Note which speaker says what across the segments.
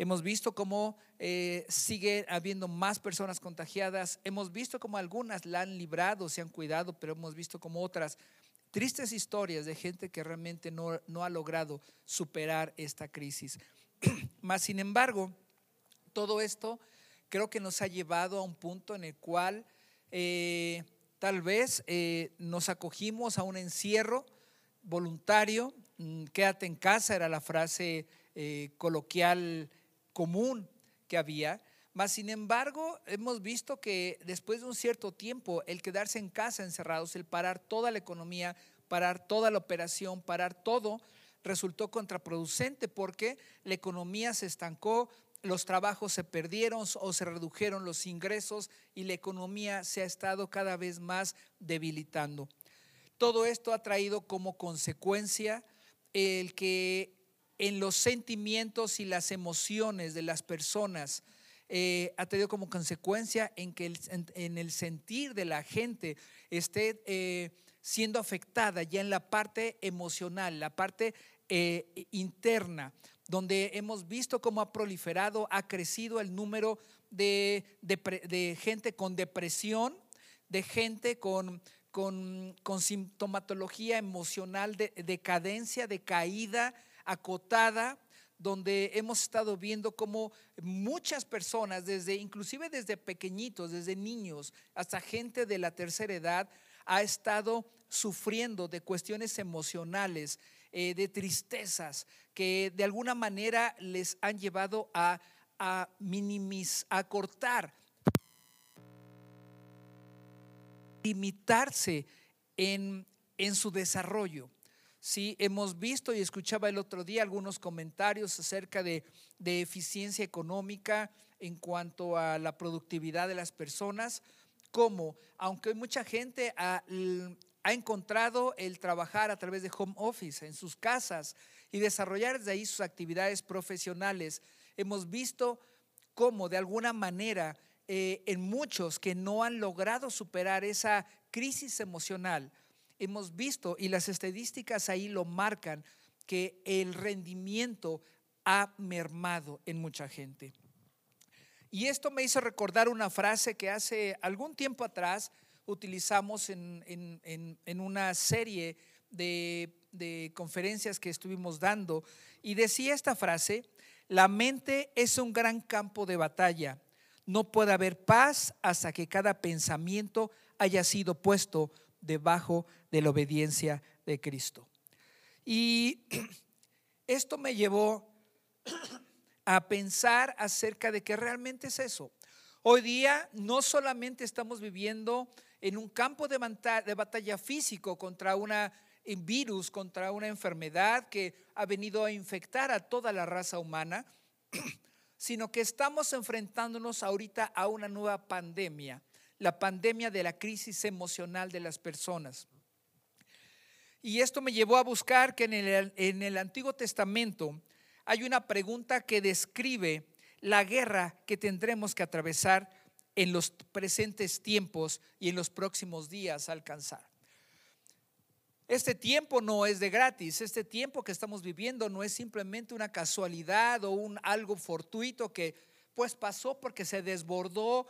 Speaker 1: Hemos visto cómo eh, sigue habiendo más personas contagiadas. Hemos visto cómo algunas la han librado, se han cuidado, pero hemos visto como otras tristes historias de gente que realmente no, no ha logrado superar esta crisis. Más sin embargo, todo esto creo que nos ha llevado a un punto en el cual eh, tal vez eh, nos acogimos a un encierro voluntario. Mm, quédate en casa era la frase coloquial común que había. Mas, sin embargo, hemos visto que después de un cierto tiempo, el quedarse en casa encerrados, el parar toda la economía, parar toda la operación, parar todo, resultó contraproducente porque la economía se estancó, los trabajos se perdieron o se redujeron los ingresos y la economía se ha estado cada vez más debilitando. Todo esto ha traído como consecuencia el que en los sentimientos y las emociones de las personas. Eh, ha tenido como consecuencia en que en, el sentir de la gente esté eh, siendo afectada ya en la parte emocional, la parte eh, interna, donde hemos visto cómo ha proliferado, ha crecido el número de, gente con depresión, de gente con, con sintomatología emocional, de decadencia, de caída, acotada, donde hemos estado viendo cómo muchas personas, desde inclusive desde pequeñitos, desde niños hasta gente de la tercera edad, ha estado sufriendo de cuestiones emocionales, eh, de tristezas, que de alguna manera les han llevado a, a minimizar, a cortar, limitarse en, en su desarrollo. Sí, hemos visto y escuchaba el otro día algunos comentarios acerca de, eficiencia económica en cuanto a la productividad de las personas, como aunque mucha gente ha, ha encontrado el trabajar a través de home office en sus casas y desarrollar desde ahí sus actividades profesionales, hemos visto cómo de alguna manera eh, en muchos que no han logrado superar esa crisis emocional, hemos visto, y las estadísticas ahí lo marcan, que el rendimiento ha mermado en mucha gente. Y esto me hizo recordar una frase que hace algún tiempo atrás utilizamos en, una serie de, de conferencias que estuvimos dando. Y decía esta frase, la mente es un gran campo de batalla. No puede haber paz hasta que cada pensamiento haya sido puesto debajo de la obediencia de Cristo. Y esto me llevó a pensar acerca de que realmente es eso. Hoy día no solamente estamos viviendo en un campo de, batalla físico contra un virus, contra una enfermedad que ha venido a infectar a toda la raza humana, sino que estamos enfrentándonos ahorita a una nueva pandemia la pandemia de la crisis emocional de las personas. Y esto me llevó a buscar que en el, en el Antiguo Testamento hay una pregunta que describe la guerra que tendremos que atravesar en los presentes tiempos y en los próximos días alcanzar. Este tiempo no es de gratis, este tiempo que estamos viviendo no es simplemente una casualidad o un algo fortuito que pues pasó porque se desbordó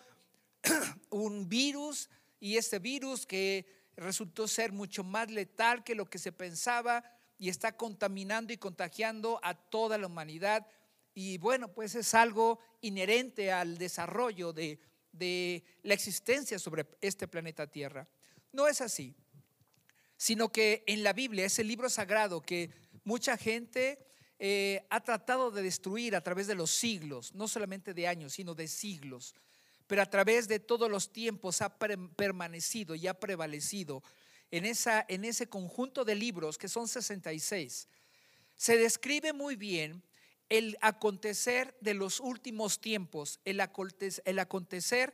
Speaker 1: un virus y este virus que resultó ser mucho más letal que lo que se pensaba y está contaminando y contagiando a toda la humanidad. Y bueno, pues es algo inherente al desarrollo de, la existencia sobre este planeta Tierra. No es así, sino que en la Biblia, ese libro sagrado que mucha gente eh, ha tratado de destruir a través de los siglos, no solamente de años, sino de siglos pero a través de todos los tiempos ha permanecido y ha prevalecido en, esa, en ese conjunto de libros, que son 66, se describe muy bien el acontecer de los últimos tiempos, el acontecer,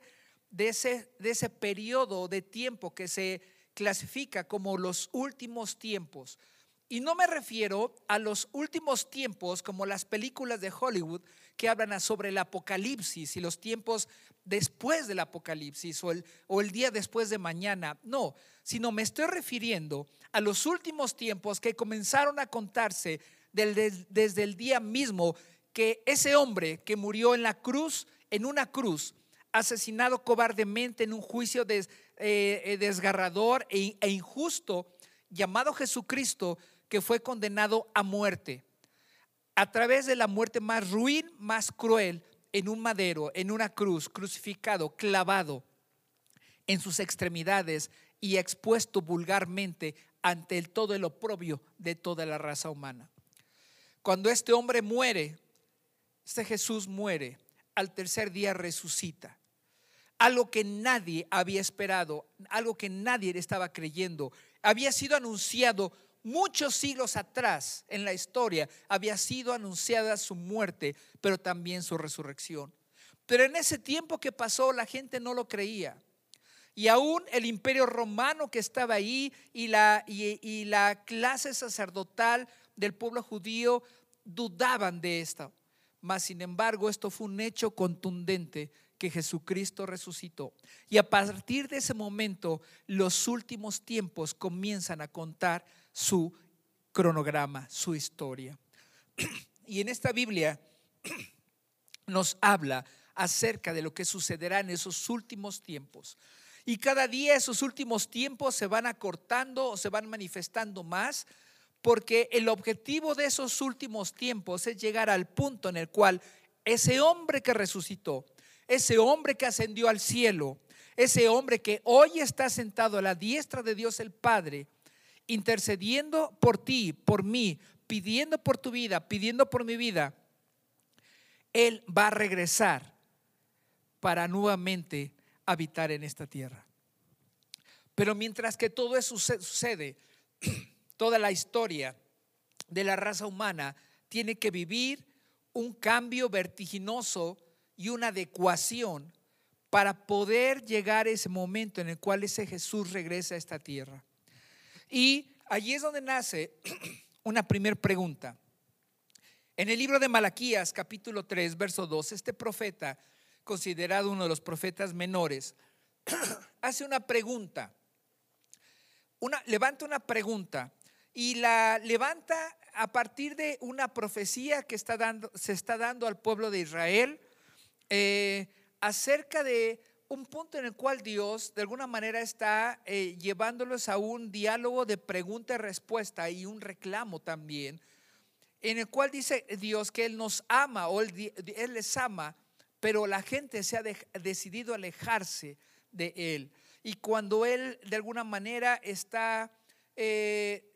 Speaker 1: de, ese, de ese periodo de tiempo que se clasifica como los últimos tiempos. Y no me refiero a los últimos tiempos como las películas de Hollywood que hablan sobre el apocalipsis y los tiempos después del apocalipsis o el, día después de mañana. No, sino me estoy refiriendo a los últimos tiempos que comenzaron a contarse desde el día mismo que ese hombre que murió en la cruz, en una cruz, asesinado cobardemente en un juicio eh, eh, desgarrador e, e injusto, llamado Jesucristo, que fue condenado a muerte, a través de la muerte más ruin, más cruel, en un madero, en una cruz, crucificado, clavado en sus extremidades y expuesto vulgarmente ante el todo el oprobio de toda la raza humana. Cuando este hombre muere, este Jesús muere, al tercer día resucita. Algo que nadie había esperado, algo que nadie estaba creyendo, había sido anunciado muchos siglos atrás en la historia, había sido anunciada su muerte, pero también su resurrección. Pero en ese tiempo que pasó, la gente no lo creía. Y aún el imperio romano que estaba ahí y la, y, la clase sacerdotal del pueblo judío dudaban de esto. Mas, sin embargo, esto fue un hecho contundente que Jesucristo resucitó. Y a partir de ese momento, los últimos tiempos comienzan a contar su cronograma, su historia. Y en esta Biblia nos habla acerca de lo que sucederá en esos últimos tiempos. Y cada día esos últimos tiempos se van acortando o se van manifestando más, porque el objetivo de esos últimos tiempos es llegar al punto en el cual ese hombre que resucitó, ese hombre que ascendió al cielo, ese hombre que hoy está sentado a la diestra de Dios el Padre, intercediendo por ti, por mí, pidiendo por tu vida, pidiendo por mi vida, Él va a regresar para nuevamente habitar en esta tierra. Pero mientras que todo eso sucede, toda la historia de la raza humana tiene que vivir un cambio vertiginoso y una adecuación para poder llegar a ese momento en el cual ese Jesús regresa a esta tierra. Y allí es donde nace una primera pregunta. En el libro de Malaquías, capítulo 3, verso 2, este profeta considerado uno de los profetas menores, hace una pregunta. Una, levanta una pregunta y la levanta a partir de una profecía que está dando, se está dando al pueblo de Israel eh, acerca de un punto en el cual Dios de alguna manera está eh, llevándolos a un diálogo de pregunta y respuesta y un reclamo también, en el cual dice Dios que Él nos ama o Él, él les ama pero la gente se ha decidido alejarse de Él. Y cuando Él de alguna manera está eh,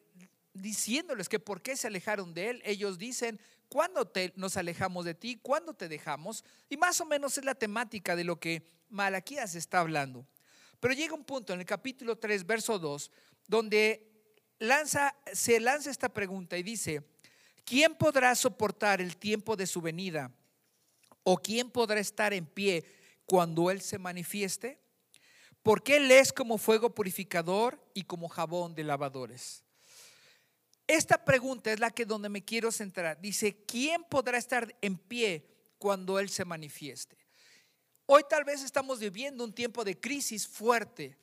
Speaker 1: diciéndoles que por qué se alejaron de Él, ellos dicen, ¿cuándo nos alejamos de ti? ¿Cuándo te dejamos? Y más o menos es la temática de lo que Malaquías está hablando. Pero llega un punto en el capítulo 3, verso 2, donde se lanza esta pregunta y dice, ¿quién podrá soportar el tiempo de su venida? ¿O quién podrá estar en pie cuando Él se manifieste? Porque Él es como fuego purificador y como jabón de lavadores. Esta pregunta es la que donde me quiero centrar. Dice, ¿quién podrá estar en pie cuando Él se manifieste? Hoy tal vez estamos viviendo un tiempo de crisis fuerte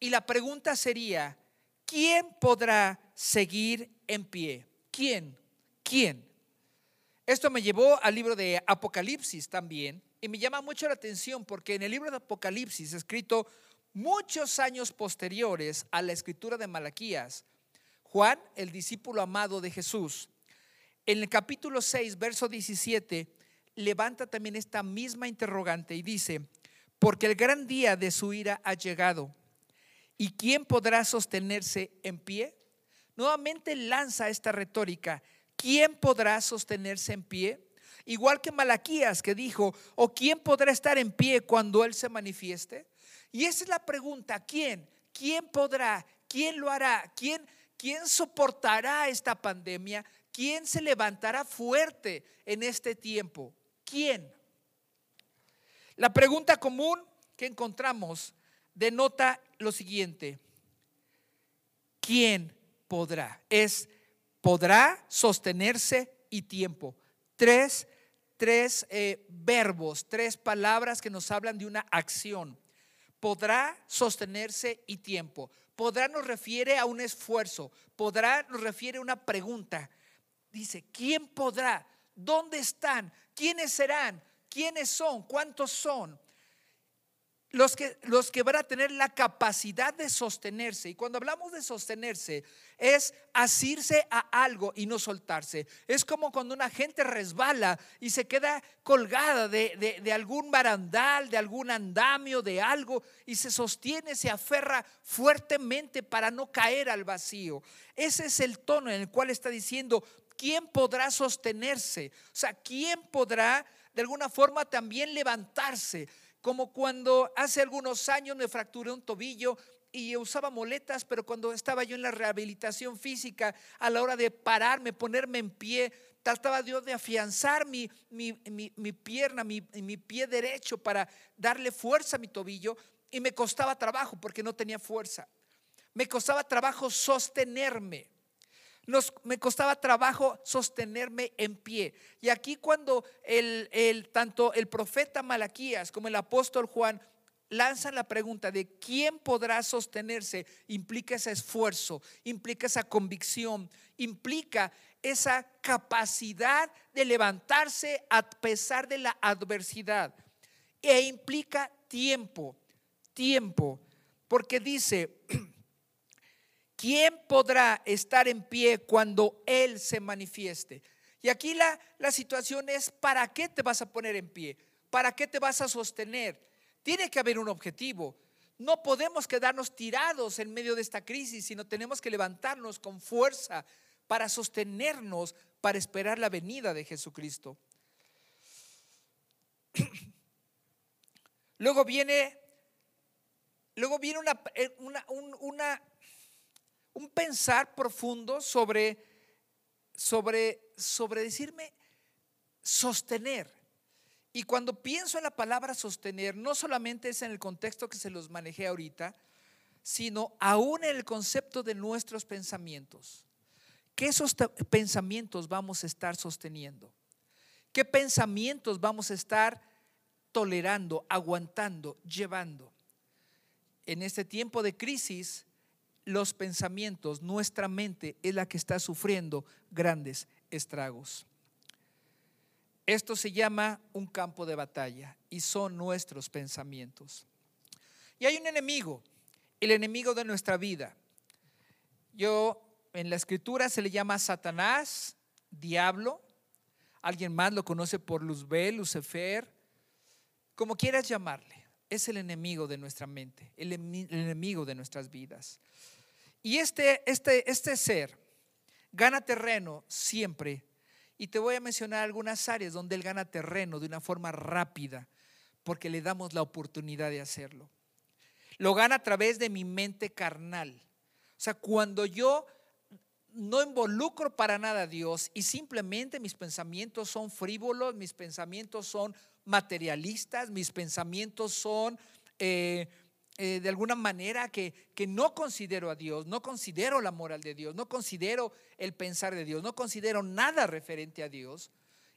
Speaker 1: y la pregunta sería, ¿quién podrá seguir en pie? ¿Quién? ¿Quién? Esto me llevó al libro de Apocalipsis también y me llama mucho la atención porque en el libro de Apocalipsis, escrito muchos años posteriores a la escritura de Malaquías, Juan, el discípulo amado de Jesús, en el capítulo 6, verso 17, levanta también esta misma interrogante y dice, porque el gran día de su ira ha llegado, ¿y quién podrá sostenerse en pie? Nuevamente lanza esta retórica, ¿quién podrá sostenerse en pie? Igual que Malaquías que dijo, ¿o quién podrá estar en pie cuando Él se manifieste? Y esa es la pregunta, ¿quién? ¿Quién podrá? ¿Quién lo hará? ¿Quién, quién soportará esta pandemia? ¿Quién se levantará fuerte en este tiempo? ¿Quién? La pregunta común que encontramos denota lo siguiente. ¿Quién podrá? Es podrá sostenerse y tiempo. Tres, tres eh, verbos, tres palabras que nos hablan de una acción. Podrá sostenerse y tiempo. Podrá nos refiere a un esfuerzo. Podrá nos refiere a una pregunta. Dice, ¿quién podrá? ¿Dónde están? ¿Quiénes serán? ¿Quiénes son? ¿Cuántos son? Los que, los que van a tener la capacidad de sostenerse. Y cuando hablamos de sostenerse, es asirse a algo y no soltarse. Es como cuando una gente resbala y se queda colgada de, de, algún barandal, de algún andamio, de algo, y se sostiene, se aferra fuertemente para no caer al vacío. Ese es el tono en el cual está diciendo, ¿quién podrá sostenerse? O sea, ¿quién podrá de alguna forma también levantarse? Como cuando hace algunos años me fracturé un tobillo y usaba moletas, pero cuando estaba yo en la rehabilitación física, a la hora de pararme, ponerme en pie, trataba Dios de afianzar mi, mi, pierna, mi, mi pie derecho para darle fuerza a mi tobillo y me costaba trabajo porque no tenía fuerza. Me costaba trabajo sostenerme me costaba trabajo sostenerme en pie. Y aquí cuando el, tanto el profeta Malaquías como el apóstol Juan lanzan la pregunta de quién podrá sostenerse, implica ese esfuerzo, implica esa convicción, implica esa capacidad de levantarse a pesar de la adversidad. E implica tiempo, tiempo, porque dice, ¿quién podrá estar en pie cuando Él se manifieste? Y aquí la, la situación es, ¿para qué te vas a poner en pie? ¿Para qué te vas a sostener? Tiene que haber un objetivo. No podemos quedarnos tirados en medio de esta crisis, sino tenemos que levantarnos con fuerza para sostenernos, para esperar la venida de Jesucristo. Luego viene, luego viene una, eh, una, una un pensar profundo sobre, sobre, sobre decirme sostener. Y cuando pienso en la palabra sostener, no solamente es en el contexto que se los manejé ahorita, sino aún en el concepto de nuestros pensamientos. ¿Qué esos pensamientos vamos a estar sosteniendo? ¿Qué pensamientos vamos a estar tolerando, aguantando, llevando? En este tiempo de crisis, los pensamientos, nuestra mente es la que está sufriendo grandes estragos. Esto se llama un campo de batalla y son nuestros pensamientos. Y hay un enemigo, el enemigo de nuestra vida. Yo en la escritura se le llama Satanás, diablo. Alguien más lo conoce por Luzbel, Lucifer, como quieras llamarle. Es el enemigo de nuestra mente, el, enemigo de nuestras vidas. Y este, este, este ser gana terreno siempre. Y te voy a mencionar algunas áreas donde él gana terreno de una forma rápida, porque le damos la oportunidad de hacerlo. Lo gana a través de mi mente carnal. O sea, cuando yo no involucro para nada a Dios y simplemente mis pensamientos son frívolos, mis pensamientos son materialistas, mis pensamientos son eh, eh, de alguna manera que, que no considero a Dios, no considero la moral de Dios, no considero el pensar de Dios, no considero nada referente a Dios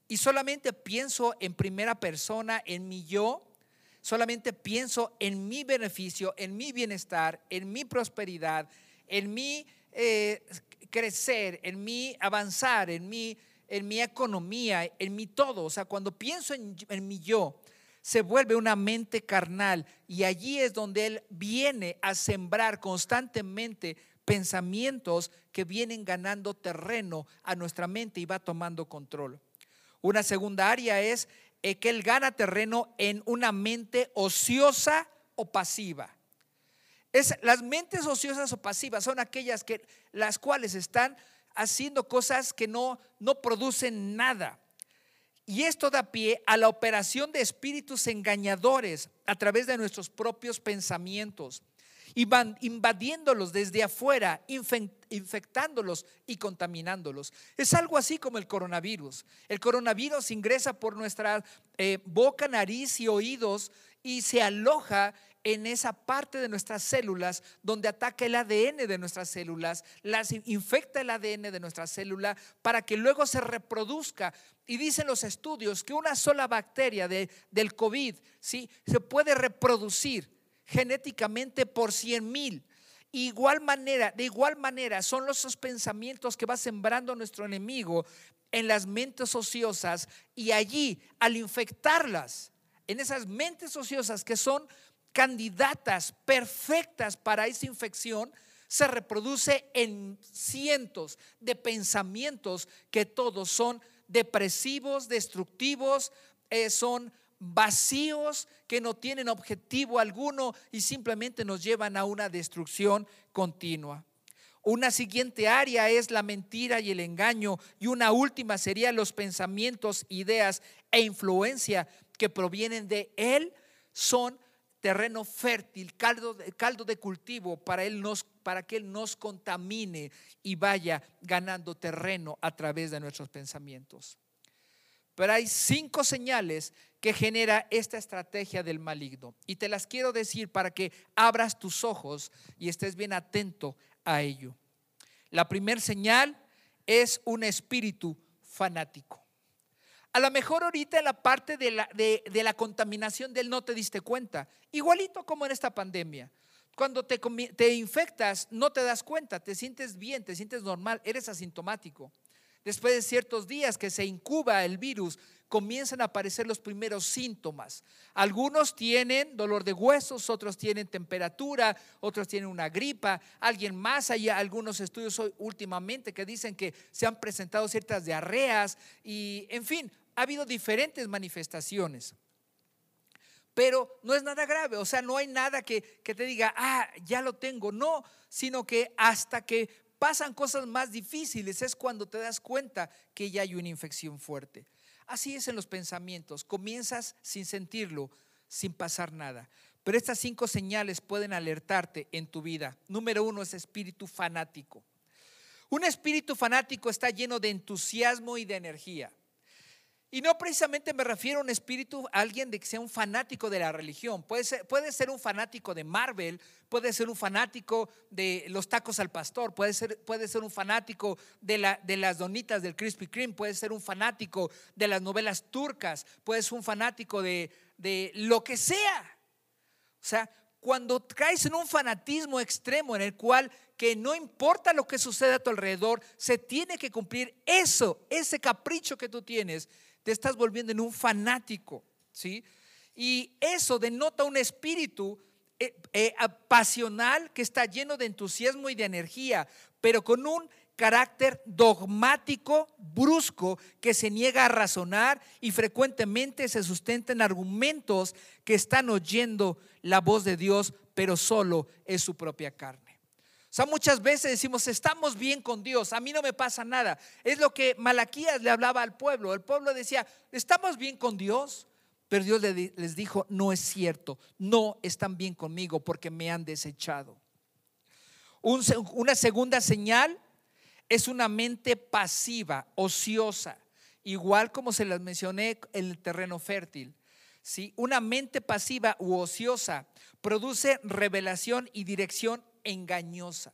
Speaker 1: y solamente pienso en primera persona, en mi yo, solamente pienso en mi beneficio, en mi bienestar, en mi prosperidad, en mi eh, crecer, en mi avanzar, en mi, en mi economía, en mi todo. O sea, cuando pienso en, en mi yo, se vuelve una mente carnal y allí es donde Él viene a sembrar constantemente pensamientos que vienen ganando terreno a nuestra mente y va tomando control. Una segunda área es eh, que Él gana terreno en una mente ociosa o pasiva. Es, las mentes ociosas o pasivas son aquellas que las cuales están haciendo cosas que no, no producen nada. Y esto da pie a la operación de espíritus engañadores a través de nuestros propios pensamientos invadiéndolos desde afuera, infectándolos y contaminándolos. Es algo así como el coronavirus. El coronavirus ingresa por nuestra eh, boca, nariz y oídos y se aloja en esa parte de nuestras células donde ataca el ADN de nuestras células, las infecta el ADN de nuestra célula para que luego se reproduzca. Y dicen los estudios que una sola bacteria de, del COVID ¿sí? se puede reproducir genéticamente por 100 mil. Igual manera, de igual manera son los pensamientos que va sembrando nuestro enemigo en las mentes ociosas y allí al infectarlas, en esas mentes ociosas que son candidatas perfectas para esa infección, se reproduce en cientos de pensamientos que todos son depresivos, destructivos, eh, son vacíos, que no tienen objetivo alguno y simplemente nos llevan a una destrucción continua. Una siguiente área es la mentira y el engaño y una última sería los pensamientos, ideas e influencia que provienen de él son terreno fértil, caldo, caldo de cultivo para, él nos, para que Él nos contamine y vaya ganando terreno a través de nuestros pensamientos. Pero hay cinco señales que genera esta estrategia del maligno. Y te las quiero decir para que abras tus ojos y estés bien atento a ello. La primera señal es un espíritu fanático. A lo mejor ahorita en la parte de la, de, la contaminación del no te diste cuenta, igualito como en esta pandemia. Cuando te, te infectas, no te das cuenta, te sientes bien, te sientes normal, eres asintomático. Después de ciertos días que se incuba el virus, comienzan a aparecer los primeros síntomas. Algunos tienen dolor de huesos, otros tienen temperatura, otros tienen una gripa, alguien más, hay algunos estudios últimamente que dicen que se han presentado ciertas diarreas y, en fin, ha habido diferentes manifestaciones. Pero no es nada grave, o sea, no hay nada que, que te diga, ah, ya lo tengo, no, sino que hasta que pasan cosas más difíciles es cuando te das cuenta que ya hay una infección fuerte. Así es en los pensamientos. Comienzas sin sentirlo, sin pasar nada. Pero estas cinco señales pueden alertarte en tu vida. Número uno es espíritu fanático. Un espíritu fanático está lleno de entusiasmo y de energía. Y no precisamente me refiero a un espíritu, a alguien de que sea un fanático de la religión. Puede ser, puede ser un fanático de Marvel, puede ser un fanático de los tacos al pastor, puede ser, puede ser un fanático de, la, de las donitas del Krispy Kreme, puede ser un fanático de las novelas turcas, puede ser un fanático de, de lo que sea. O sea, cuando caes en un fanatismo extremo en el cual que no importa lo que suceda a tu alrededor, se tiene que cumplir eso, ese capricho que tú tienes, te estás volviendo en un fanático, ¿sí? Y eso denota un espíritu eh, eh, pasional que está lleno de entusiasmo y de energía, pero con un carácter dogmático, brusco, que se niega a razonar y frecuentemente se sustenta en argumentos que están oyendo la voz de Dios, pero solo es su propia carne. O sea, muchas veces decimos, estamos bien con Dios, a mí no me pasa nada. Es lo que Malaquías le hablaba al pueblo. El pueblo decía, estamos bien con Dios. Pero Dios les dijo, no es cierto, no están bien conmigo porque me han desechado. una segunda señal es una mente pasiva, ociosa, igual como se las mencioné en el terreno fértil. ¿sí? Una mente pasiva u ociosa produce revelación y dirección engañosa.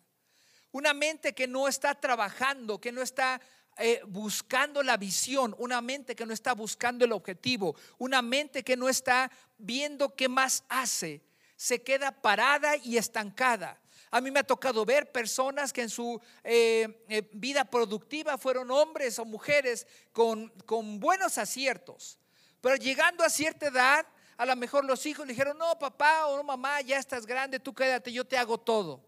Speaker 1: Una mente que no está trabajando, que no está eh, buscando la visión, una mente que no está buscando el objetivo, una mente que no está viendo qué más hace, se queda parada y estancada. A mí me ha tocado ver personas que en su eh, eh, vida productiva fueron hombres o mujeres con, con buenos aciertos, pero llegando a cierta edad, a lo mejor los hijos le dijeron, no, papá o no, mamá, ya estás grande, tú quédate, yo te hago todo.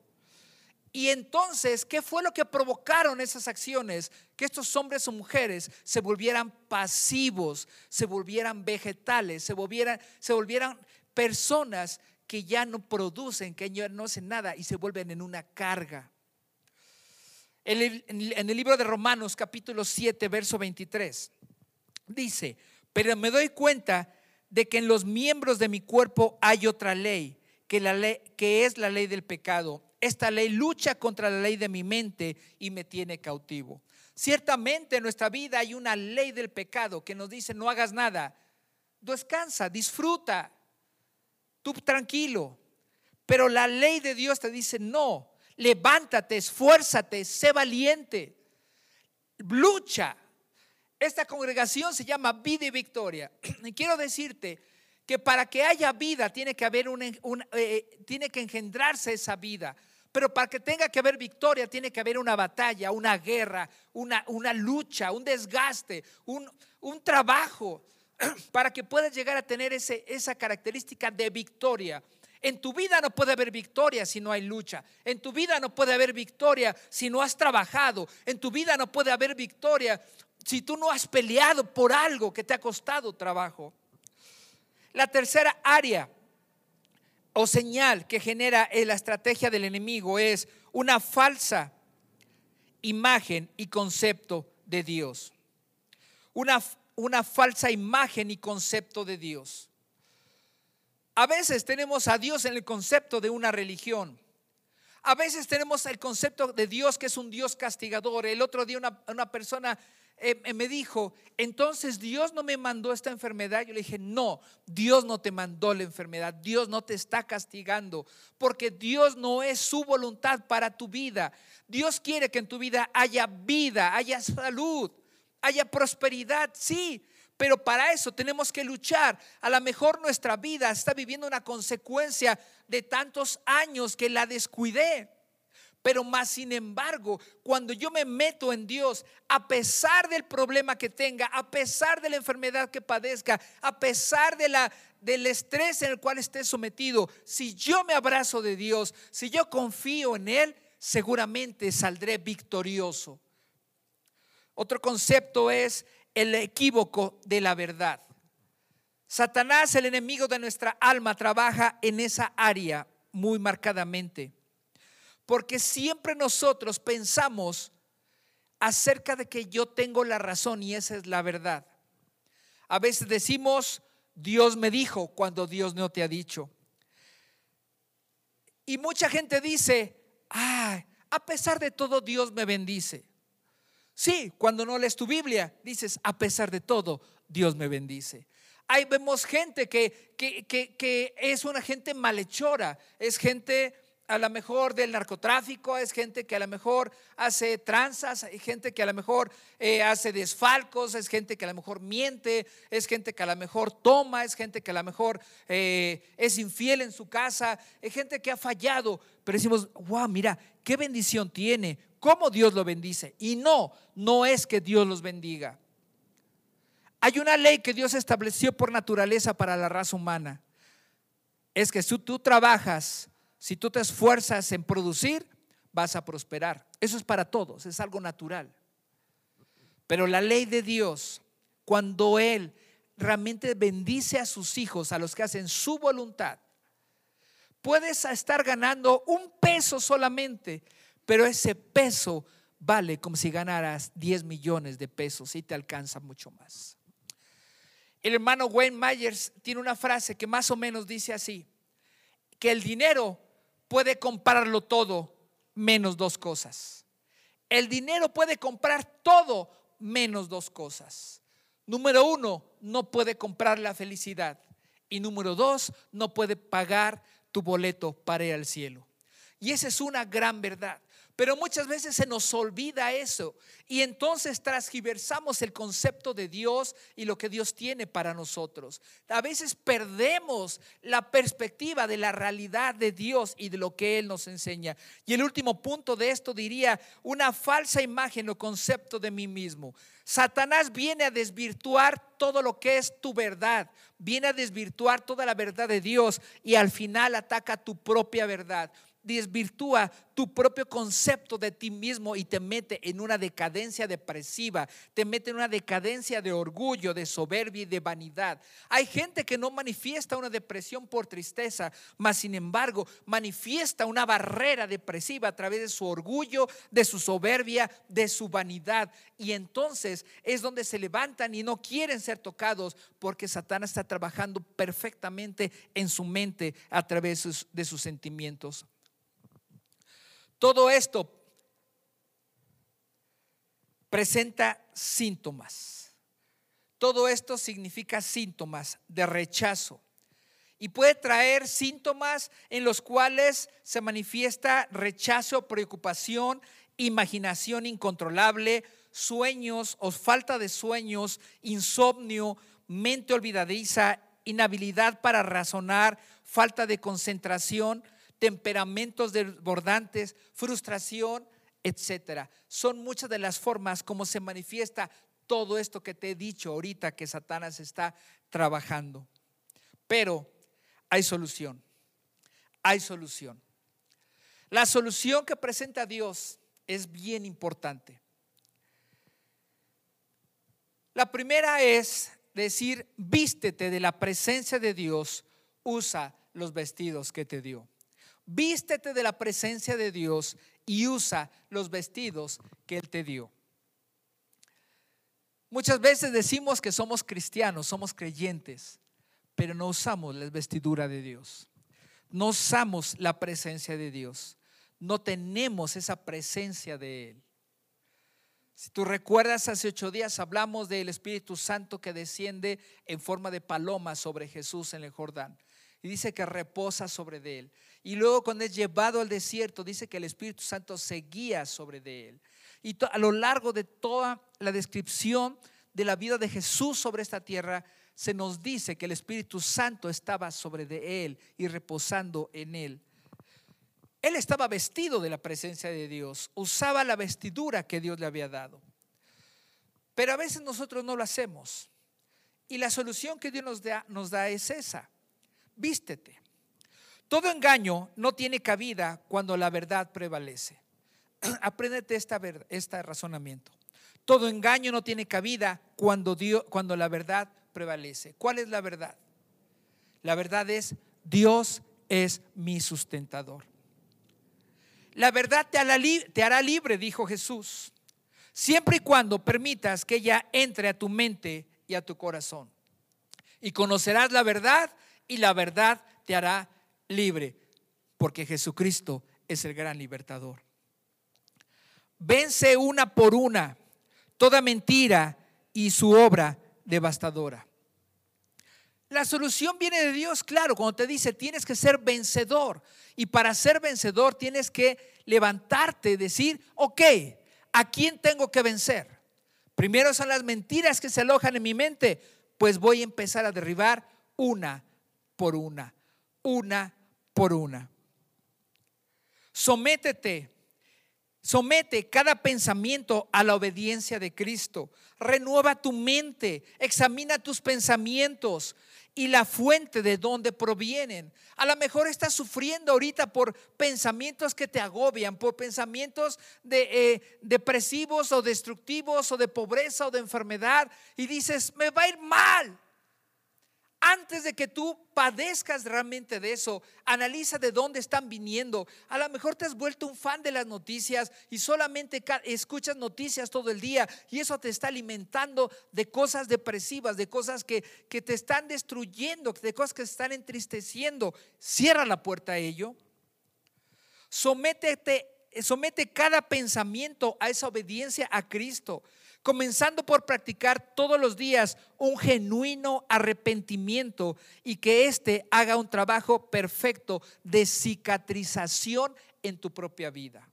Speaker 1: Y entonces, ¿qué fue lo que provocaron esas acciones? Que estos hombres o mujeres se volvieran pasivos, se volvieran vegetales, se volvieran, se volvieran personas que ya no producen, que ya no hacen nada y se vuelven en una carga. En el, libro de Romanos capítulo 7, verso 23, dice, pero me doy cuenta de que en los miembros de mi cuerpo hay otra ley, que, la ley, que es la ley del pecado. Esta ley lucha contra la ley de mi mente y me tiene cautivo. Ciertamente en nuestra vida hay una ley del pecado que nos dice no hagas nada. Descansa, disfruta, tú tranquilo. Pero la ley de Dios te dice no, levántate, esfuérzate, sé valiente, lucha, esta congregación se llama Vida y Victoria. Y quiero decirte que para que haya vida tiene que haber eh, tiene que engendrarse esa vida. Pero para que tenga que haber victoria, tiene que haber una batalla, una guerra, una, una lucha, un desgaste, un, un trabajo, para que puedas llegar a tener ese, esa característica de victoria. En tu vida no puede haber victoria si no hay lucha. En tu vida no puede haber victoria si no has trabajado. En tu vida no puede haber victoria si tú no has peleado por algo que te ha costado trabajo. La tercera área o señal que genera la estrategia del enemigo es una falsa imagen y concepto de Dios. Una, una falsa imagen y concepto de Dios. A veces tenemos a Dios en el concepto de una religión. A veces tenemos el concepto de Dios que es un Dios castigador. El otro día una, persona eh, eh, me dijo, entonces Dios no me mandó esta enfermedad. Yo le dije, no, Dios no te mandó la enfermedad. Dios no te está castigando porque Dios no es su voluntad para tu vida. Dios quiere que en tu vida haya vida, haya salud, haya prosperidad, sí, pero para eso tenemos que luchar. A lo mejor nuestra vida está viviendo una consecuencia de tantos años que la descuidé. Pero más sin embargo, cuando yo me meto en Dios, a pesar del problema que tenga, a pesar de la enfermedad que padezca, a pesar de la, del estrés en el cual esté sometido, si yo me abrazo de Dios, si yo confío en Él, seguramente saldré victorioso. Otro concepto es el equívoco de la verdad. Satanás, el enemigo de nuestra alma, trabaja en esa área muy marcadamente. Porque siempre nosotros pensamos acerca de que yo tengo la razón y esa es la verdad. A veces decimos, Dios me dijo cuando Dios no te ha dicho. Y mucha gente dice, ah, a pesar de todo Dios me bendice. Sí, cuando no lees tu Biblia, dices, a pesar de todo, Dios me bendice. Ahí vemos gente que, que, es una gente malhechora, es gente a lo mejor del narcotráfico, es gente que a lo mejor hace tranzas, hay gente que a lo mejor eh, hace desfalcos, es gente que a lo mejor miente, es gente que a lo mejor toma, es gente que a lo mejor eh, es infiel en su casa, es gente que ha fallado, pero decimos, wow, mira, qué bendición tiene, cómo Dios lo bendice. Y no, no es que Dios los bendiga. Hay una ley que Dios estableció por naturaleza para la raza humana. Es que si tú trabajas, si tú te esfuerzas en producir, vas a prosperar. Eso es para todos, es algo natural. Pero la ley de Dios, cuando Él realmente bendice a sus hijos, a los que hacen su voluntad, puedes estar ganando un peso solamente, pero ese peso vale como si ganaras 10 millones de pesos y te alcanza mucho más. El hermano Wayne Myers tiene una frase que más o menos dice así, que el dinero puede comprarlo todo menos dos cosas. El dinero puede comprar todo menos dos cosas. Número uno, no puede comprar la felicidad. Y número dos, no puede pagar tu boleto para ir al cielo. Y esa es una gran verdad. Pero muchas veces se nos olvida eso y entonces transgiversamos el concepto de Dios y lo que Dios tiene para nosotros. A veces perdemos la perspectiva de la realidad de Dios y de lo que Él nos enseña. Y el último punto de esto diría una falsa imagen o concepto de mí mismo. Satanás viene a desvirtuar todo lo que es tu verdad, viene a desvirtuar toda la verdad de Dios y al final ataca tu propia verdad desvirtúa tu propio concepto de ti mismo y te mete en una decadencia depresiva, te mete en una decadencia de orgullo, de soberbia y de vanidad. Hay gente que no manifiesta una depresión por tristeza, mas sin embargo manifiesta una barrera depresiva a través de su orgullo, de su soberbia, de su vanidad. Y entonces es donde se levantan y no quieren ser tocados porque Satanás está trabajando perfectamente en su mente a través de sus sentimientos. Todo esto presenta síntomas. Todo esto significa síntomas de rechazo y puede traer síntomas en los cuales se manifiesta rechazo, preocupación, imaginación incontrolable, sueños o falta de sueños, insomnio, mente olvidadiza, inhabilidad para razonar, falta de concentración, temperamentos desbordantes, frustración, etcétera. Son muchas de las formas como se manifiesta todo esto que te he dicho ahorita que Satanás está trabajando. Pero hay solución. Hay solución. La solución que presenta Dios es bien importante. La primera es decir, vístete de la presencia de Dios, usa los vestidos que te dio. Vístete de la presencia de Dios y usa los vestidos que Él te dio. Muchas veces decimos que somos cristianos, somos creyentes, pero no usamos la vestidura de Dios. No usamos la presencia de Dios. No tenemos esa presencia de Él. Si tú recuerdas, hace ocho días hablamos del Espíritu Santo que desciende en forma de paloma sobre Jesús en el Jordán. Y dice que reposa sobre de él. Y luego cuando es llevado al desierto, dice que el Espíritu Santo seguía sobre de él. Y a lo largo de toda la descripción de la vida de Jesús sobre esta tierra, se nos dice que el Espíritu Santo estaba sobre de él y reposando en él. Él estaba vestido de la presencia de Dios, usaba la vestidura que Dios le había dado. Pero a veces nosotros no lo hacemos. Y la solución que Dios nos da, nos da es esa. Vístete. Todo engaño no tiene cabida cuando la verdad prevalece. Apréndete esta, este razonamiento. Todo engaño no tiene cabida cuando, cuando la verdad prevalece. ¿Cuál es la verdad? La verdad es Dios es mi sustentador. La verdad te hará, libre, dijo Jesús, siempre y cuando permitas que ella entre a tu mente y a tu corazón. Y conocerás la verdad y la verdad te hará libre, porque Jesucristo es el gran libertador. Vence una por una toda mentira y su obra devastadora. La solución viene de Dios, claro, cuando te dice tienes que ser vencedor. Y para ser vencedor tienes que levantarte y decir, ok, ¿a quién tengo que vencer? Primero son las mentiras que se alojan en mi mente, pues voy a empezar a derribar una por una, una por una. Sométete Somete cada pensamiento a la obediencia de Cristo. Renueva tu mente, examina tus pensamientos y la fuente de donde provienen. A lo mejor estás sufriendo ahorita por pensamientos que te agobian, por pensamientos de, eh, depresivos o destructivos o de pobreza o de enfermedad y dices, me va a ir mal antes de que tú padezcas realmente de eso, analiza de dónde están viniendo. A lo mejor te has vuelto un fan de las noticias y solamente escuchas noticias todo el día y eso te está alimentando de cosas depresivas, de cosas que, que te están destruyendo, de cosas que te están entristeciendo. Cierra la puerta a ello. Sométete, somete cada pensamiento a esa obediencia a Cristo comenzando por practicar todos los días un genuino arrepentimiento y que éste haga un trabajo perfecto de cicatrización en tu propia vida.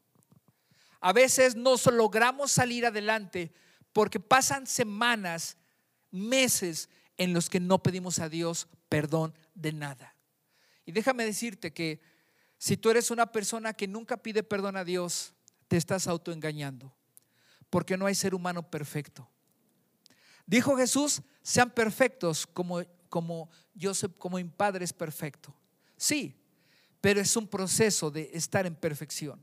Speaker 1: A veces no logramos salir adelante porque pasan semanas, meses en los que no pedimos a Dios perdón de nada. Y déjame decirte que si tú eres una persona que nunca pide perdón a Dios, te estás autoengañando porque no hay ser humano perfecto. Dijo Jesús, sean perfectos como, como yo como mi Padre es perfecto. Sí, pero es un proceso de estar en perfección.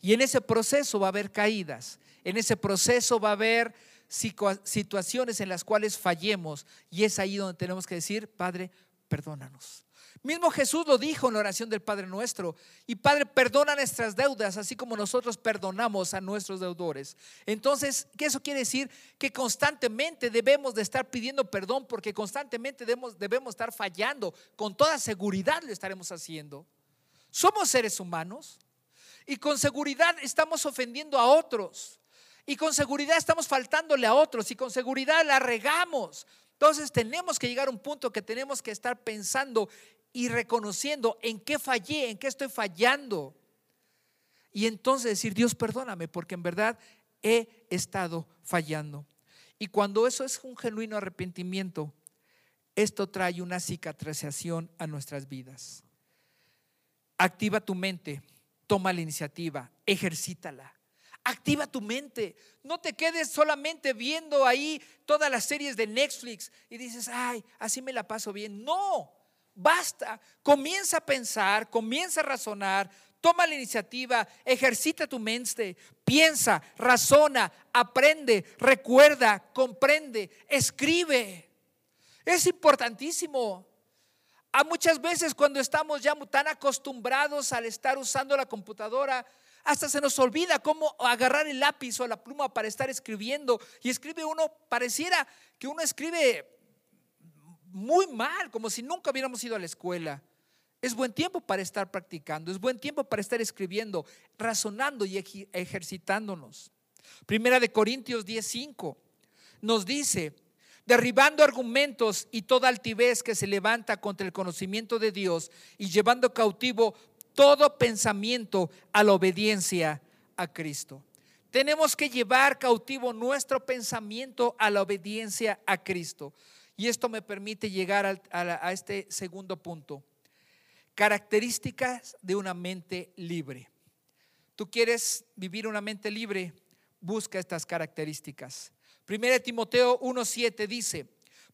Speaker 1: Y en ese proceso va a haber caídas, en ese proceso va a haber situaciones en las cuales fallemos y es ahí donde tenemos que decir, Padre, perdónanos. Mismo Jesús lo dijo en la oración del Padre nuestro. Y Padre, perdona nuestras deudas, así como nosotros perdonamos a nuestros deudores. Entonces, ¿qué eso quiere decir? Que constantemente debemos de estar pidiendo perdón porque constantemente debemos, debemos estar fallando. Con toda seguridad lo estaremos haciendo. Somos seres humanos y con seguridad estamos ofendiendo a otros. Y con seguridad estamos faltándole a otros y con seguridad la regamos. Entonces tenemos que llegar a un punto que tenemos que estar pensando y reconociendo en qué fallé, en qué estoy fallando. Y entonces decir, Dios, perdóname, porque en verdad he estado fallando. Y cuando eso es un genuino arrepentimiento, esto trae una cicatrización a nuestras vidas. Activa tu mente, toma la iniciativa, ejercítala. Activa tu mente. No te quedes solamente viendo ahí todas las series de Netflix y dices, ay, así me la paso bien. No, basta. Comienza a pensar, comienza a razonar, toma la iniciativa, ejercita tu mente, piensa, razona, aprende, recuerda, comprende, escribe. Es importantísimo. A muchas veces cuando estamos ya tan acostumbrados al estar usando la computadora, hasta se nos olvida cómo agarrar el lápiz o la pluma para estar escribiendo. Y escribe uno, pareciera que uno escribe muy mal, como si nunca hubiéramos ido a la escuela. Es buen tiempo para estar practicando, es buen tiempo para estar escribiendo, razonando y ejercitándonos. Primera de Corintios 10:5 nos dice, derribando argumentos y toda altivez que se levanta contra el conocimiento de Dios y llevando cautivo todo pensamiento a la obediencia a Cristo. Tenemos que llevar cautivo nuestro pensamiento a la obediencia a Cristo. Y esto me permite llegar a, este segundo punto. Características de una mente libre. ¿Tú quieres vivir una mente libre? Busca estas características. 1 Timoteo 1.7 dice,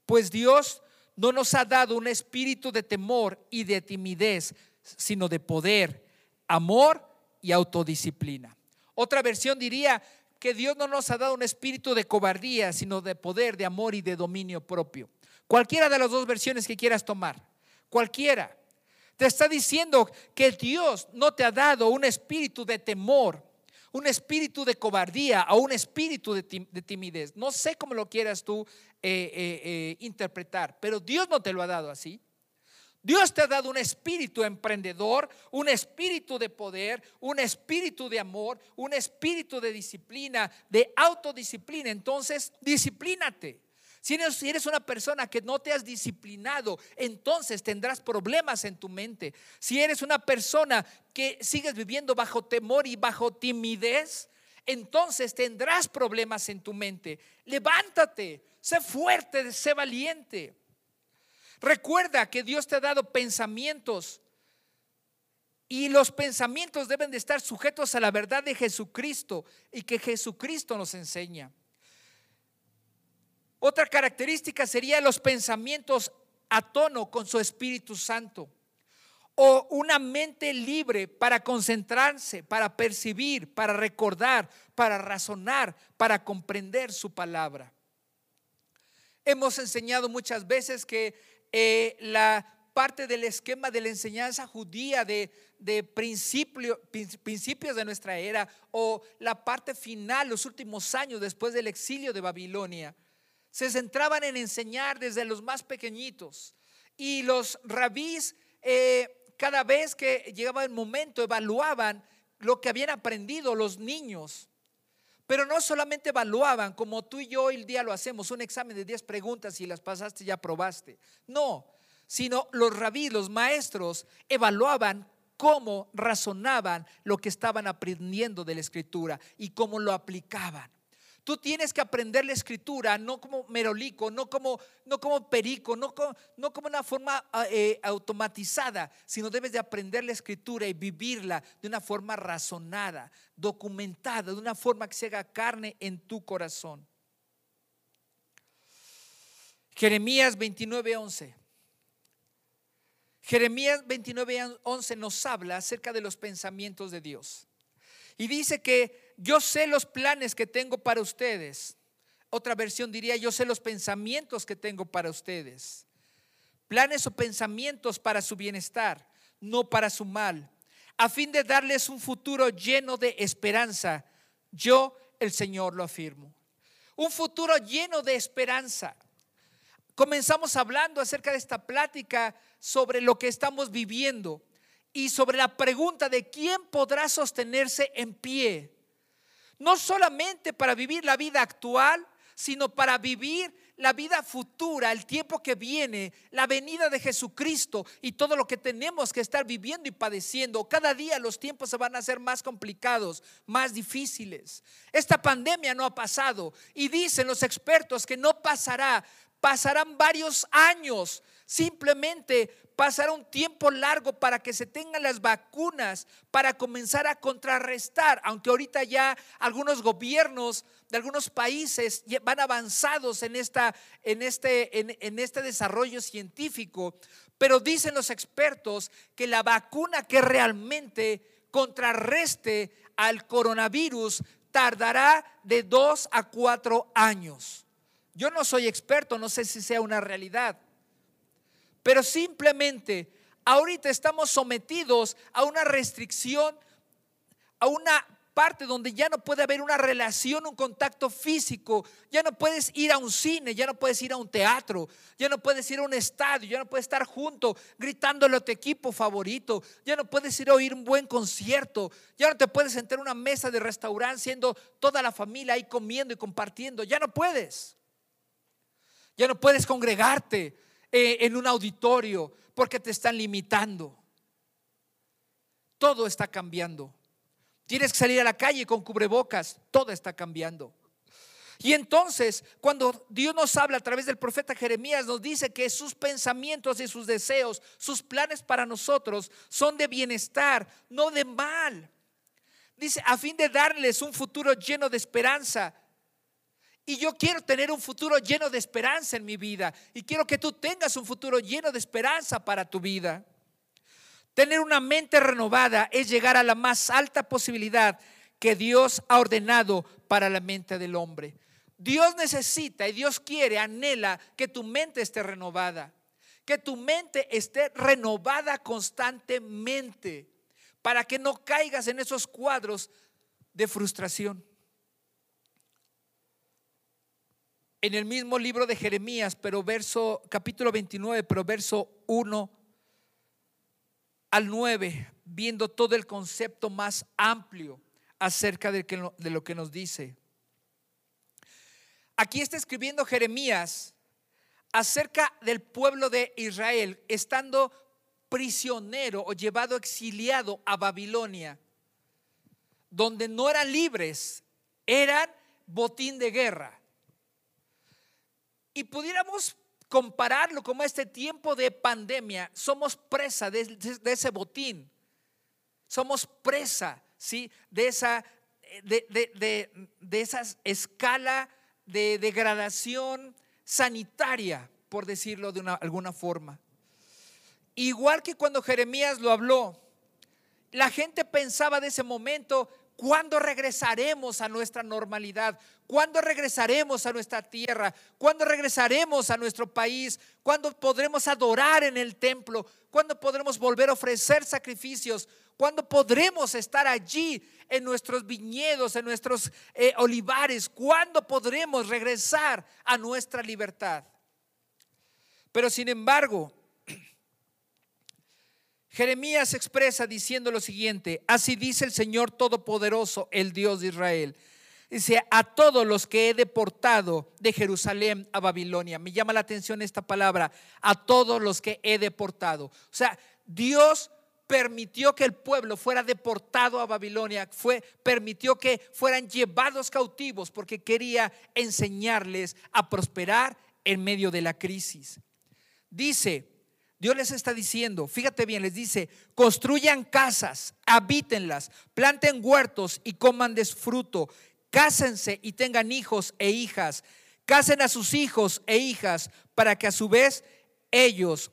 Speaker 1: pues Dios no nos ha dado un espíritu de temor y de timidez, sino de poder, amor y autodisciplina. Otra versión diría que Dios no nos ha dado un espíritu de cobardía, sino de poder, de amor y de dominio propio. Cualquiera de las dos versiones que quieras tomar, cualquiera. Te está diciendo que Dios no te ha dado un espíritu de temor, un espíritu de cobardía o un espíritu de, timidez. No sé cómo lo quieras tú eh, eh, eh, interpretar, pero Dios no te lo ha dado así. Dios te ha dado un espíritu emprendedor, un espíritu de poder, un espíritu de amor, un espíritu de disciplina, de autodisciplina. Entonces, disciplínate. Si eres, una persona que no te has disciplinado, entonces tendrás problemas en tu mente. Si eres una persona que sigues viviendo bajo temor y bajo timidez, entonces tendrás problemas en tu mente. Levántate, sé fuerte, sé valiente. Recuerda que Dios te ha dado pensamientos y los pensamientos deben de estar sujetos a la verdad de Jesucristo y que Jesucristo nos enseña. Otra característica sería los pensamientos a tono con su Espíritu Santo o una mente libre para concentrarse, para percibir, para recordar, para razonar, para comprender su palabra. Hemos enseñado muchas veces que eh, la parte del esquema de la enseñanza judía de, de principio, principios de nuestra era o la parte final, los últimos años después del exilio de Babilonia, se centraban en enseñar desde los más pequeñitos. Y los rabís, eh, cada vez que llegaba el momento, evaluaban lo que habían aprendido los niños. Pero no solamente evaluaban, como tú y yo hoy el día lo hacemos, un examen de 10 preguntas y las pasaste ya probaste. No, sino los rabí, los maestros, evaluaban cómo razonaban lo que estaban aprendiendo de la escritura y cómo lo aplicaban. Tú tienes que aprender la escritura no como merolico, no como, no como perico, no como, no como una forma ah, eh, automatizada, sino debes de aprender la escritura y vivirla de una forma razonada, documentada, de una forma que se haga carne en tu corazón. Jeremías 29:11. Jeremías 29:11 nos habla acerca de los pensamientos de Dios. Y dice que yo sé los planes que tengo para ustedes. Otra versión diría, yo sé los pensamientos que tengo para ustedes. Planes o pensamientos para su bienestar, no para su mal, a fin de darles un futuro lleno de esperanza. Yo, el Señor, lo afirmo. Un futuro lleno de esperanza. Comenzamos hablando acerca de esta plática sobre lo que estamos viviendo y sobre la pregunta de quién podrá sostenerse en pie. No solamente para vivir la vida actual, sino para vivir la vida futura, el tiempo que viene, la venida de Jesucristo y todo lo que tenemos que estar viviendo y padeciendo. Cada día los tiempos se van a hacer más complicados, más difíciles. Esta pandemia no ha pasado y dicen los expertos que no pasará, pasarán varios años Simplemente pasará un tiempo largo para que se tengan las vacunas para comenzar a contrarrestar, aunque ahorita ya algunos gobiernos de algunos países van avanzados en, esta, en, este, en, en este desarrollo científico, pero dicen los expertos que la vacuna que realmente contrarreste al coronavirus tardará de dos a cuatro años. Yo no soy experto, no sé si sea una realidad, pero simplemente ahorita estamos sometidos a una restricción, a una parte donde ya no puede haber una relación, un contacto físico, ya no puedes ir a un cine, ya no puedes ir a un teatro, ya no puedes ir a un estadio, ya no puedes estar junto gritándole a tu equipo favorito, ya no puedes ir a oír un buen concierto, ya no te puedes sentar en una mesa de restaurante siendo toda la familia ahí comiendo y compartiendo, ya no puedes. Ya no puedes congregarte eh, en un auditorio porque te están limitando. Todo está cambiando. Tienes que salir a la calle con cubrebocas. Todo está cambiando. Y entonces, cuando Dios nos habla a través del profeta Jeremías, nos dice que sus pensamientos y sus deseos, sus planes para nosotros son de bienestar, no de mal. Dice, a fin de darles un futuro lleno de esperanza. Y yo quiero tener un futuro lleno de esperanza en mi vida. Y quiero que tú tengas un futuro lleno de esperanza para tu vida. Tener una mente renovada es llegar a la más alta posibilidad que Dios ha ordenado para la mente del hombre. Dios necesita y Dios quiere, anhela que tu mente esté renovada, que tu mente esté renovada constantemente para que no caigas en esos cuadros de frustración. En el mismo libro de Jeremías, pero verso capítulo 29, pero verso 1 al 9, viendo todo el concepto más amplio acerca de, lo que nos dice. Aquí está escribiendo Jeremías acerca del pueblo de Israel, estando prisionero o llevado exiliado a Babilonia, donde no eran libres, eran botín de guerra. Y pudiéramos compararlo como este tiempo de pandemia, somos presa de, ese botín. Somos presa, ¿sí? De esa, de, de, esa escala de degradación sanitaria, por decirlo de una, alguna forma. Igual que cuando Jeremías lo habló, la gente pensaba de ese momento, ¿Cuándo regresaremos a nuestra normalidad? ¿Cuándo regresaremos a nuestra tierra? ¿Cuándo regresaremos a nuestro país? ¿Cuándo podremos adorar en el templo? ¿Cuándo podremos volver a ofrecer sacrificios? ¿Cuándo podremos estar allí en nuestros viñedos, en nuestros eh, olivares? ¿Cuándo podremos regresar a nuestra libertad? Pero sin embargo, Jeremías expresa diciendo lo siguiente, así dice el Señor Todopoderoso, el Dios de Israel. Dice, a todos los que he deportado de Jerusalén a Babilonia. Me llama la atención esta palabra, a todos los que he deportado. O sea, Dios permitió que el pueblo fuera deportado a Babilonia, fue, permitió que fueran llevados cautivos porque quería enseñarles a prosperar en medio de la crisis. Dice, Dios les está diciendo, fíjate bien, les dice, construyan casas, habítenlas, planten huertos y coman de fruto, cásense y tengan hijos e hijas, casen a sus hijos e hijas para que a su vez ellos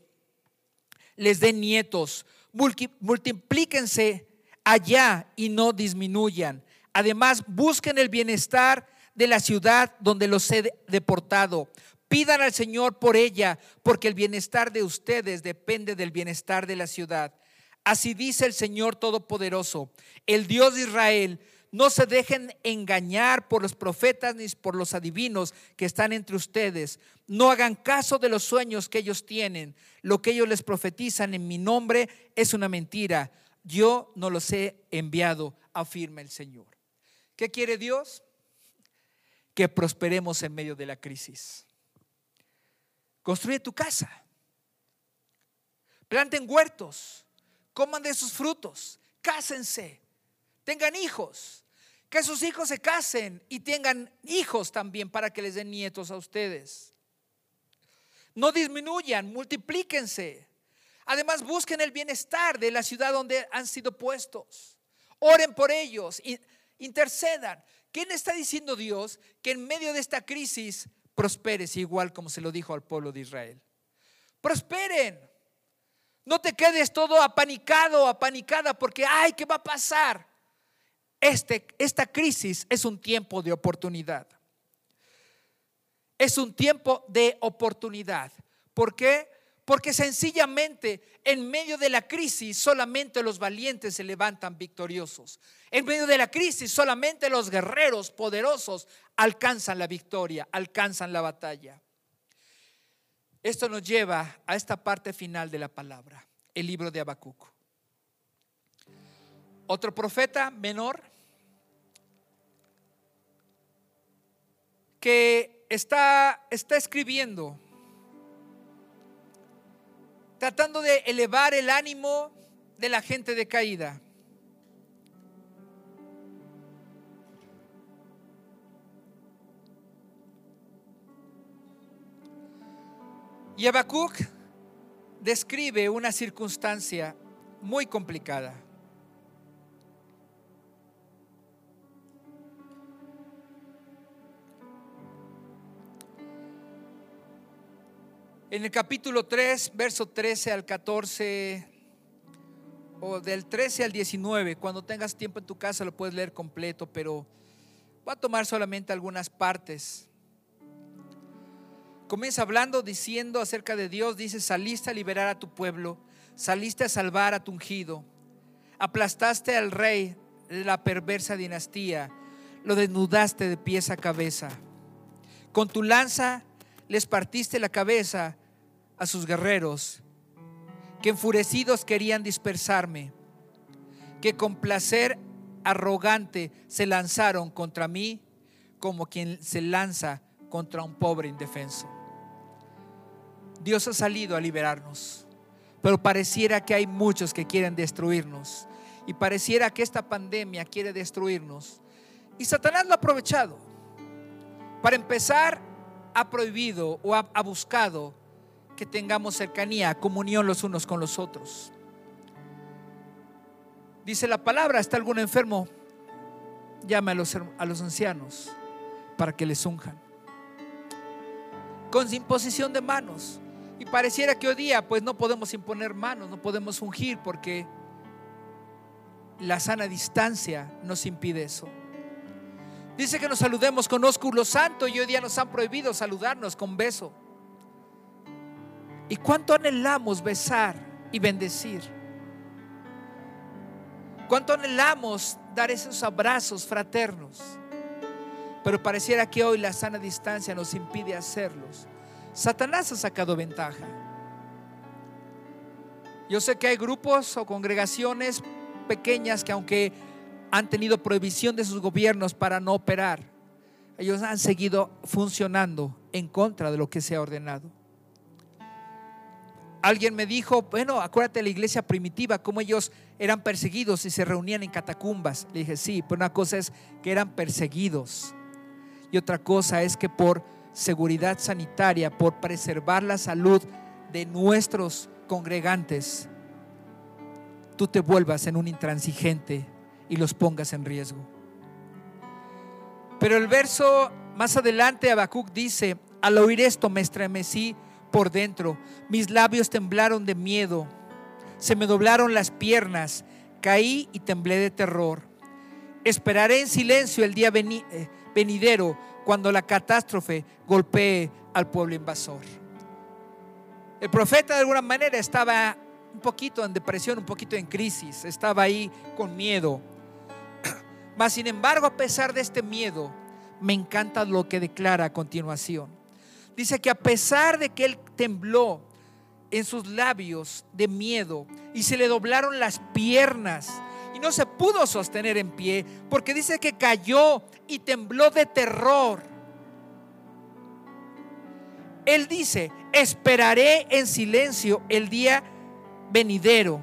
Speaker 1: les den nietos, multiplíquense allá y no disminuyan. Además, busquen el bienestar de la ciudad donde los he deportado Pidan al Señor por ella, porque el bienestar de ustedes depende del bienestar de la ciudad. Así dice el Señor Todopoderoso, el Dios de Israel. No se dejen engañar por los profetas ni por los adivinos que están entre ustedes. No hagan caso de los sueños que ellos tienen. Lo que ellos les profetizan en mi nombre es una mentira. Yo no los he enviado, afirma el Señor. ¿Qué quiere Dios? Que prosperemos en medio de la crisis. Construye tu casa. Planten huertos. Coman de sus frutos. Cásense. Tengan hijos. Que sus hijos se casen y tengan hijos también para que les den nietos a ustedes. No disminuyan, multiplíquense. Además, busquen el bienestar de la ciudad donde han sido puestos. Oren por ellos, intercedan. ¿Quién está diciendo Dios que en medio de esta crisis prosperes igual como se lo dijo al pueblo de Israel? Prosperen. No te quedes todo apanicado, apanicada porque, ay, ¿qué va a pasar? Este, esta crisis es un tiempo de oportunidad. Es un tiempo de oportunidad. ¿Por qué? Porque sencillamente en medio de la crisis solamente los valientes se levantan victoriosos. En medio de la crisis solamente los guerreros poderosos alcanzan la victoria, alcanzan la batalla. Esto nos lleva a esta parte final de la palabra, el libro de Habacuc. Otro profeta menor que está, está escribiendo, tratando de elevar el ánimo de la gente decaída. Y Habacuc describe una circunstancia muy complicada. En el capítulo 3, verso 13 al 14, o del 13 al 19, cuando tengas tiempo en tu casa lo puedes leer completo, pero voy a tomar solamente algunas partes. Comienza hablando, diciendo acerca de Dios, dice, saliste a liberar a tu pueblo, saliste a salvar a tu ungido, aplastaste al rey de la perversa dinastía, lo desnudaste de pies a cabeza. Con tu lanza les partiste la cabeza a sus guerreros, que enfurecidos querían dispersarme, que con placer arrogante se lanzaron contra mí como quien se lanza contra un pobre indefenso. Dios ha salido a liberarnos, pero pareciera que hay muchos que quieren destruirnos y pareciera que esta pandemia quiere destruirnos. Y Satanás lo ha aprovechado. Para empezar, ha prohibido o ha, buscado que tengamos cercanía, comunión los unos con los otros. Dice la palabra, está algún enfermo, llame a los, a los ancianos para que les unjan. Con imposición de manos. Y pareciera que hoy día pues no podemos imponer manos, no podemos ungir porque la sana distancia nos impide eso. Dice que nos saludemos con ósculo santo y hoy día nos han prohibido saludarnos con beso. ¿Y cuánto anhelamos besar y bendecir? ¿Cuánto anhelamos dar esos abrazos fraternos? Pero pareciera que hoy la sana distancia nos impide hacerlos. Satanás ha sacado ventaja. Yo sé que hay grupos o congregaciones pequeñas que aunque han tenido prohibición de sus gobiernos para no operar, ellos han seguido funcionando en contra de lo que se ha ordenado. Alguien me dijo, bueno, acuérdate de la iglesia primitiva, cómo ellos eran perseguidos y se reunían en catacumbas. Le dije, sí, pero una cosa es que eran perseguidos y otra cosa es que por seguridad sanitaria, por preservar la salud de nuestros congregantes, tú te vuelvas en un intransigente y los pongas en riesgo. Pero el verso más adelante, Habacuc dice: Al oír esto me estremecí por dentro, mis labios temblaron de miedo, se me doblaron las piernas, caí y temblé de terror. Esperaré en silencio el día eh, venidero cuando la catástrofe golpee al pueblo invasor. El profeta de alguna manera estaba un poquito en depresión, un poquito en crisis, estaba ahí con miedo. Mas sin embargo, a pesar de este miedo, me encanta lo que declara a continuación. Dice que a pesar de que él tembló en sus labios de miedo y se le doblaron las piernas y no se pudo sostener en pie, porque dice que cayó y tembló de terror. Él dice, esperaré en silencio el día venidero.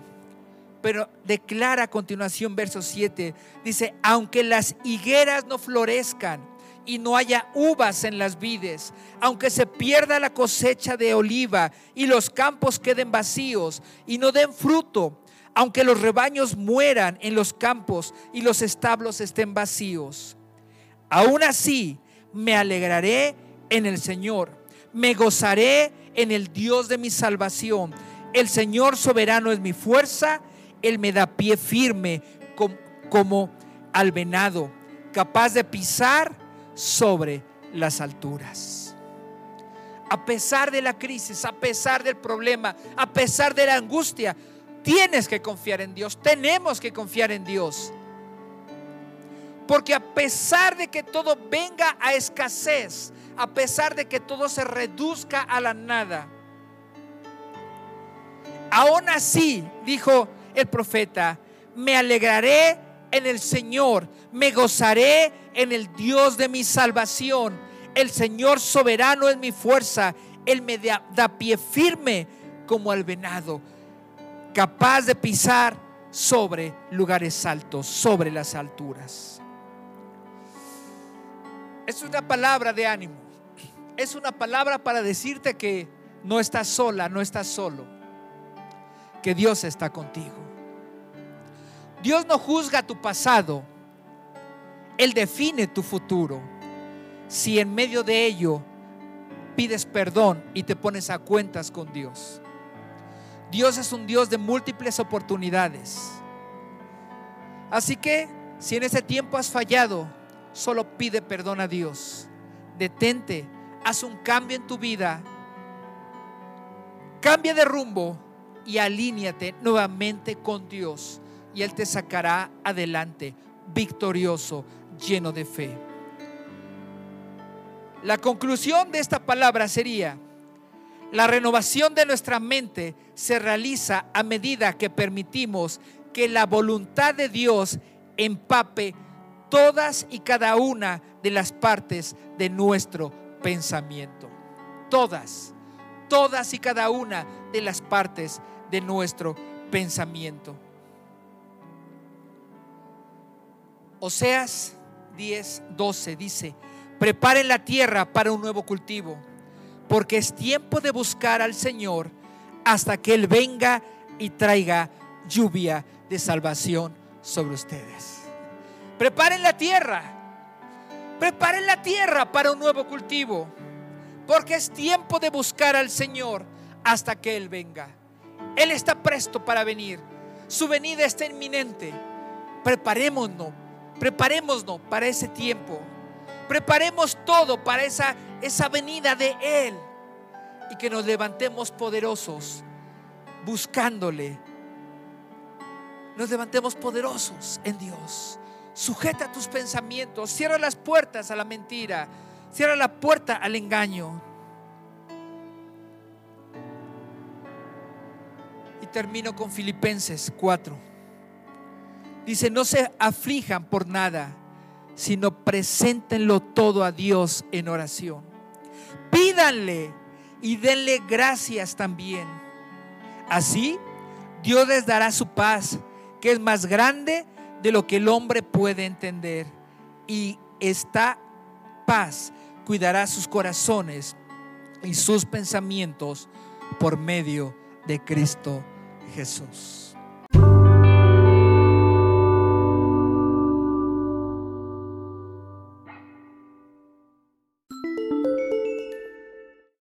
Speaker 1: Pero declara a continuación verso 7, dice, aunque las higueras no florezcan y no haya uvas en las vides, aunque se pierda la cosecha de oliva y los campos queden vacíos y no den fruto, aunque los rebaños mueran en los campos y los establos estén vacíos. Aún así me alegraré en el Señor, me gozaré en el Dios de mi salvación. El Señor soberano es mi fuerza, Él me da pie firme como, como al venado, capaz de pisar sobre las alturas. A pesar de la crisis, a pesar del problema, a pesar de la angustia, tienes que confiar en Dios, tenemos que confiar en Dios. Porque a pesar de que todo venga a escasez, a pesar de que todo se reduzca a la nada, aún así, dijo el profeta, me alegraré en el Señor, me gozaré en el Dios de mi salvación. El Señor soberano es mi fuerza, Él me da, pie firme como al venado, capaz de pisar sobre lugares altos, sobre las alturas. Es una palabra de ánimo, es una palabra para decirte que no estás sola, no estás solo, que Dios está contigo. Dios no juzga tu pasado, Él define tu futuro. Si en medio de ello pides perdón y te pones a cuentas con Dios. Dios es un Dios de múltiples oportunidades. Así que si en ese tiempo has fallado, solo pide perdón a Dios. Detente, haz un cambio en tu vida. Cambia de rumbo y alíñate nuevamente con Dios y Él te sacará adelante, victorioso, lleno de fe. La conclusión de esta palabra sería, la renovación de nuestra mente se realiza a medida que permitimos que la voluntad de Dios empape todas y cada una de las partes de nuestro pensamiento. Todas, todas y cada una de las partes de nuestro pensamiento. Oseas 10, 12 dice, preparen la tierra para un nuevo cultivo, porque es tiempo de buscar al Señor hasta que Él venga y traiga lluvia de salvación sobre ustedes. Preparen la tierra, preparen la tierra para un nuevo cultivo, porque es tiempo de buscar al Señor hasta que Él venga. Él está presto para venir, su venida está inminente. Preparémonos Preparémonos para ese tiempo. Preparemos todo para esa, esa venida de Él. Y que nos levantemos poderosos buscándole. Nos levantemos poderosos en Dios. Sujeta tus pensamientos. Cierra las puertas a la mentira. Cierra la puerta al engaño. Y termino con Filipenses 4. Dice, no se aflijan por nada, sino preséntenlo todo a Dios en oración. Pídanle y denle gracias también. Así, Dios les dará su paz, que es más grande de lo que el hombre puede entender. Y esta paz cuidará sus corazones y sus pensamientos por medio de Cristo Jesús.